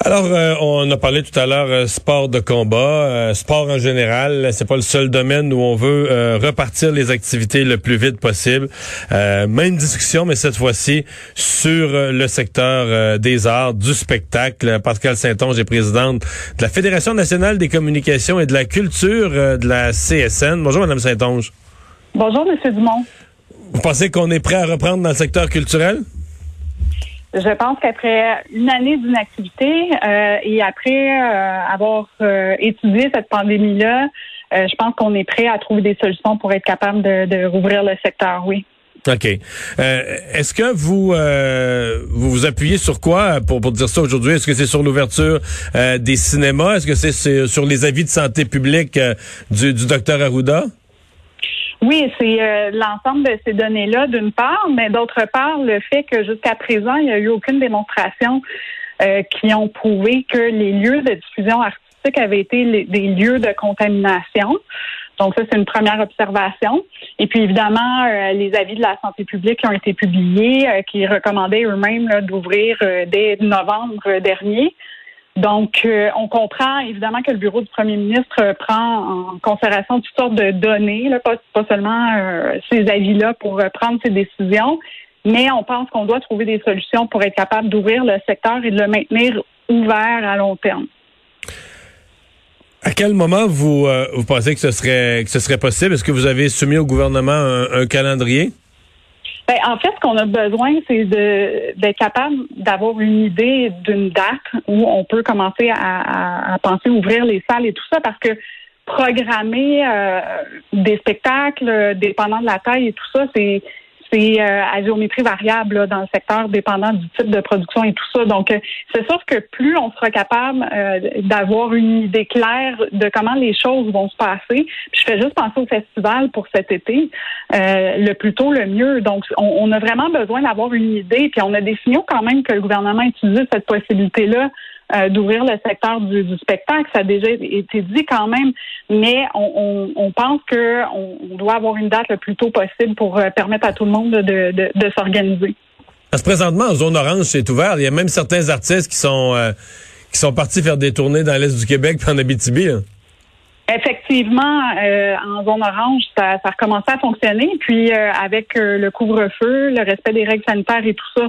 Alors, euh, on a parlé tout à l'heure euh, sport de combat, euh, sport en général. C'est pas le seul domaine où on veut repartir les activités le plus vite possible. même discussion, mais cette fois-ci sur le secteur des arts, du spectacle. Pascal Saint-Onge est présidente de la Fédération nationale des communications et de la culture de la CSN. Bonjour, Madame Saint-Onge. Bonjour, Monsieur Dumont. Vous pensez qu'on est prêt à reprendre dans le secteur culturel? Je pense qu'après une année d'inactivité euh, et après euh, avoir euh, étudié cette pandémie-là, je pense qu'on est prêt à trouver des solutions pour être capable de, rouvrir le secteur, oui. OK. Est-ce que vous, vous vous appuyez sur quoi pour, pour dire ça aujourd'hui? Est-ce que c'est sur l'ouverture des cinémas? Est-ce que c'est sur les avis de santé publique du, du docteur Arruda? Oui, c'est euh, l'ensemble de ces données-là, d'une part, mais d'autre part, le fait que jusqu'à présent, il n'y a eu aucune démonstration euh, qui ont prouvé que les lieux de diffusion artistique avaient été des lieux de contamination. Donc ça, c'est une première observation. Et puis évidemment, euh, les avis de la santé publique qui ont été publiés, qui recommandaient eux-mêmes d'ouvrir dès novembre dernier. Donc, euh, on comprend évidemment que le bureau du premier ministre prend en considération toutes sortes de données, pas, seulement euh, ces avis-là pour euh, prendre ses décisions, mais on pense qu'on doit trouver des solutions pour être capable d'ouvrir le secteur et de le maintenir ouvert à long terme. À quel moment vous, vous pensez que ce serait que ce serait possible? Est-ce que vous avez soumis au gouvernement un calendrier? Ben, en fait, ce qu'on a besoin, c'est d'être capable d'avoir une idée d'une date où on peut commencer à, à, penser ouvrir les salles et tout ça, parce que programmer euh, des spectacles, dépendant de la taille et tout ça, c'est c'est euh, à géométrie variable dans le secteur, dépendant du type de production et tout ça. Donc, euh, c'est sûr que plus on sera capable euh, d'avoir une idée claire de comment les choses vont se passer. je fais juste penser au festival pour cet été, le plus tôt le mieux. Donc, on, a vraiment besoin d'avoir une idée. Puis on a des signaux quand même que le gouvernement utilise cette possibilité-là euh, d'ouvrir le secteur du, spectacle. Ça a déjà été dit quand même, mais on, pense qu'on on doit avoir une date le plus tôt possible pour euh, permettre à tout le monde de, de, s'organiser. Parce que présentement, en zone orange, c'est ouvert. Il y a même certains artistes qui sont euh, qui sont partis faire des tournées dans l'est du Québec puis en Abitibi. Effectivement, en zone orange, ça, ça a recommencé à fonctionner. Puis avec le couvre-feu, le respect des règles sanitaires et tout ça,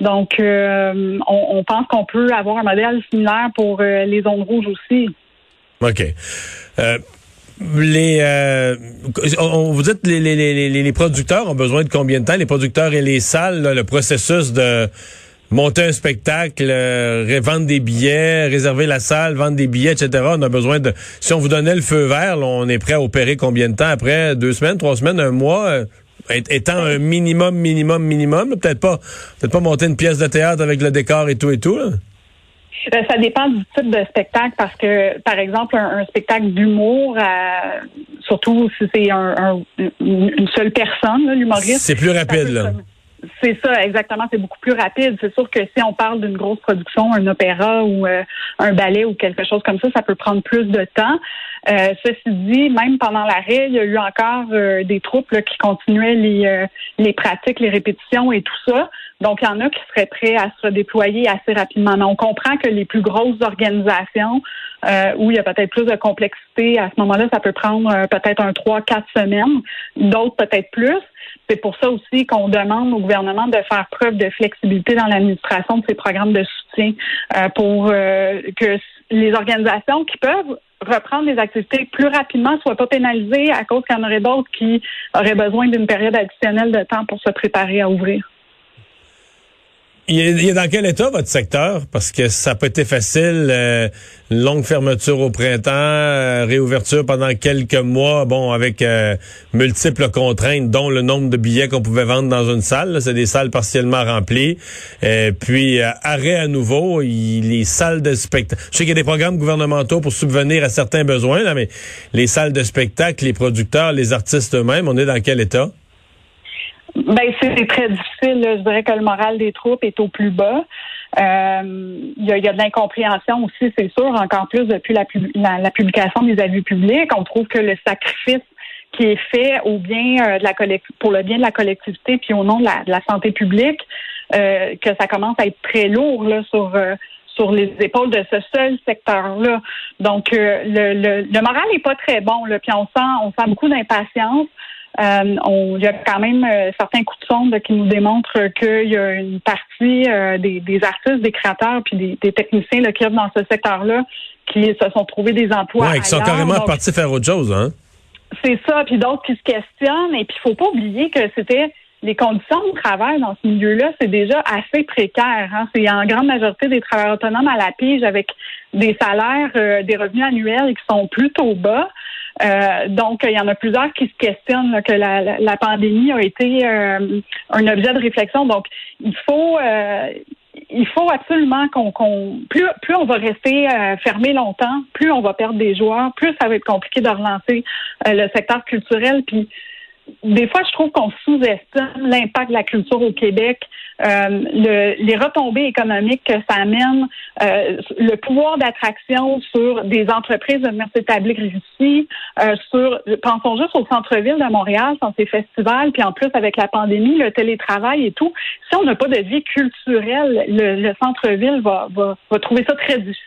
donc, euh, on, pense qu'on peut avoir un modèle similaire pour euh, les zones rouges aussi. OK. Euh, les, on, vous dites les, les, les, producteurs ont besoin de combien de temps? Les producteurs et les salles, le processus de monter un spectacle, vendre des billets, réserver la salle, vendre des billets, etc. On a besoin de. Si on vous donnait le feu vert, on est prêt à opérer combien de temps? Après? Deux semaines, trois semaines, un mois? Étant un minimum, minimum, minimum, peut-être pas, peut-être pas monter une pièce de théâtre avec le décor et tout et tout. Euh, ça dépend du type de spectacle parce que, par exemple, un, spectacle d'humour, euh, surtout si c'est une seule personne, l'humoriste. C'est plus rapide, là. C'est ça, exactement. C'est beaucoup plus rapide. C'est sûr que si on parle d'une grosse production, un opéra ou euh, un ballet ou quelque chose comme ça, ça peut prendre plus de temps. Euh, ceci dit, même pendant l'arrêt, il y a eu encore euh, des troupes qui continuaient les, les pratiques, les répétitions et tout ça. Donc, il y en a qui seraient prêts à se déployer assez rapidement. Mais on comprend que les plus grosses organisations, où il y a peut-être plus de complexité, à ce moment-là, ça peut prendre peut-être un trois, quatre semaines, d'autres peut-être plus. C'est pour ça aussi qu'on demande au gouvernement de faire preuve de flexibilité dans l'administration de ces programmes de soutien euh, pour euh, que les organisations qui peuvent reprendre les activités plus rapidement soient pas pénalisées à cause qu'il y en aurait d'autres qui auraient besoin d'une période additionnelle de temps pour se préparer à ouvrir. Il est, dans quel état votre secteur? Parce que ça pas été facile. Euh, longue fermeture au printemps, euh, réouverture pendant quelques mois, bon, avec euh, multiples contraintes, dont le nombre de billets qu'on pouvait vendre dans une salle. C'est des salles partiellement remplies. puis arrêt à nouveau, les salles de spectacle. Je sais qu'il y a des programmes gouvernementaux pour subvenir à certains besoins, là, mais les salles de spectacle, les producteurs, les artistes eux-mêmes, on est dans quel état? Ben, c'est très difficile. Je dirais que le moral des troupes est au plus bas. Euh, il y, a, de l'incompréhension aussi, c'est sûr, encore plus depuis la, la, publication des avis publics. On trouve que le sacrifice qui est fait au bien euh, de la pour le bien de la collectivité puis au nom de la, santé publique, euh, que ça commence à être très lourd là, sur sur les épaules de ce seul secteur-là. Donc le, le, le, moral n'est pas très bon. Là, puis on sent on sent beaucoup d'impatience. Euh, on, il y a quand même euh, certains coups de sonde qui nous démontrent qu'il y a une partie euh, des, artistes, des créateurs, puis des, techniciens là, qui œuvrent dans ce secteur-là, qui se sont trouvés des emplois. Oui, qui sont carrément partis faire autre chose, hein? C'est ça, puis d'autres qui se questionnent. Et puis, il faut pas oublier que c'était les conditions de travail dans ce milieu-là, c'est déjà assez précaire. Hein? C'est en grande majorité des travailleurs autonomes à la pige avec des salaires, des revenus annuels qui sont plutôt bas. Euh, donc, il y en a plusieurs qui se questionnent que la, pandémie a été euh, un objet de réflexion. Donc, il faut euh, il faut absolument qu'on plus plus on va rester fermé longtemps, plus on va perdre des joueurs, plus ça va être compliqué de relancer le secteur culturel. Puis des fois, je trouve qu'on sous-estime l'impact de la culture au Québec, euh, le, les retombées économiques que ça amène, euh, le pouvoir d'attraction sur des entreprises de venir s'établir ici, euh, sur, pensons juste au centre-ville de Montréal, sans ses festivals, puis en plus avec la pandémie, le télétravail et tout. Si on n'a pas de vie culturelle, le, centre-ville va, va, trouver ça très difficile.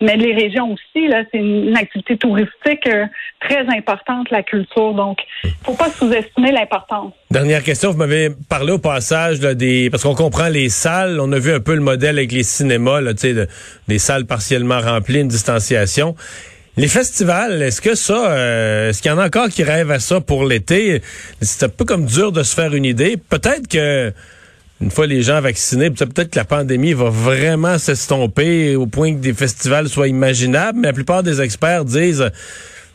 Mais les régions aussi, là, c'est une, activité touristique euh, très importante, la culture. Donc, faut pas sous-estimer l'importance. Dernière question, vous m'avez parlé au passage là, des parce qu'on comprend les salles, on a vu un peu le modèle avec les cinémas, là, de, des salles partiellement remplies, une distanciation. Les festivals, est-ce que ça, euh, est-ce qu'il y en a encore qui rêvent à ça pour l'été? C'est un peu comme dur de se faire une idée. Peut-être que une fois les gens vaccinés, peut-être que la pandémie va vraiment s'estomper au point que des festivals soient imaginables, mais la plupart des experts disent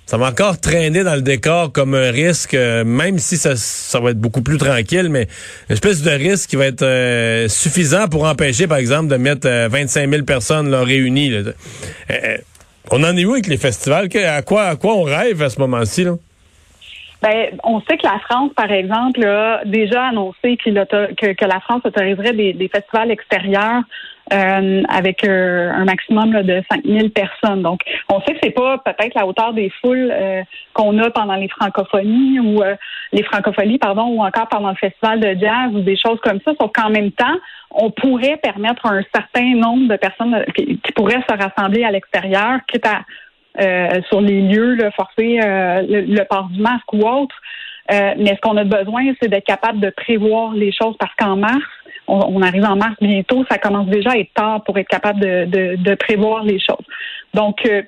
ça va encore traîner dans le décor comme un risque, euh, même si ça, ça va être beaucoup plus tranquille, mais une espèce de risque qui va être euh, suffisant pour empêcher, par exemple, de mettre 25 euh, 000 personnes là, réunies. on en est où avec les festivals? À quoi, à quoi on rêve à ce moment-ci? Là? Ben, on sait que la France, par exemple, a déjà annoncé que, que, la France autoriserait des, festivals extérieurs euh, avec euh, un maximum de 5000 personnes. Donc, on sait que c'est pas peut-être la hauteur des foules euh, qu'on a pendant les francophonies ou les francophonies, pardon, ou encore pendant le festival de jazz ou des choses comme ça. Sauf qu'en même temps, on pourrait permettre un certain nombre de personnes qui, pourraient se rassembler à l'extérieur, quitte à sur les lieux, là, forcer le, port du masque ou autre. mais ce qu'on a besoin, c'est d'être capable de prévoir les choses parce qu'en mars, on, arrive en mars bientôt, ça commence déjà à être tard pour être capable de, de, prévoir les choses. Donc, euh,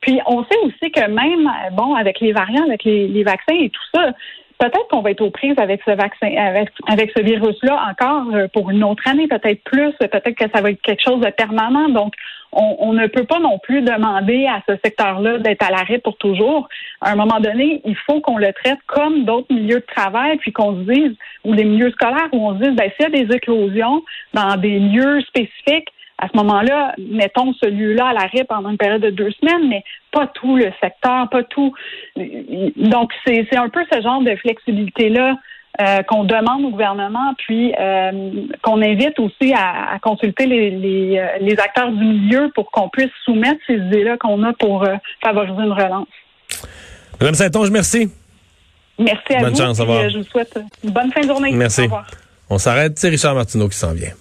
puis on sait aussi que même, bon, avec les variants, avec les, les vaccins et tout ça, peut-être qu'on va être aux prises avec ce vaccin, avec, avec ce virus-là encore euh, pour une autre année, peut-être plus, peut-être que ça va être quelque chose de permanent. Donc, on, ne peut pas non plus demander à ce secteur-là d'être à l'arrêt pour toujours. À un moment donné, il faut qu'on le traite comme d'autres milieux de travail, puis qu'on se dise, ou les milieux scolaires, où on se dise, ben, s'il y a des éclosions dans des lieux spécifiques, à ce moment-là, mettons ce lieu-là à l'arrêt pendant une période de deux semaines, mais pas tout le secteur, pas tout. Donc, c'est un peu ce genre de flexibilité-là euh, qu'on demande au gouvernement, puis euh, qu'on invite aussi à, consulter les, euh, les, acteurs du milieu pour qu'on puisse soumettre ces idées-là qu'on a pour favoriser une relance. Madame Saint-Onge, merci. Merci à bonne vous. Chance, au revoir. je vous souhaite une bonne fin de journée. Merci. On s'arrête. C'est Richard Martineau qui s'en vient.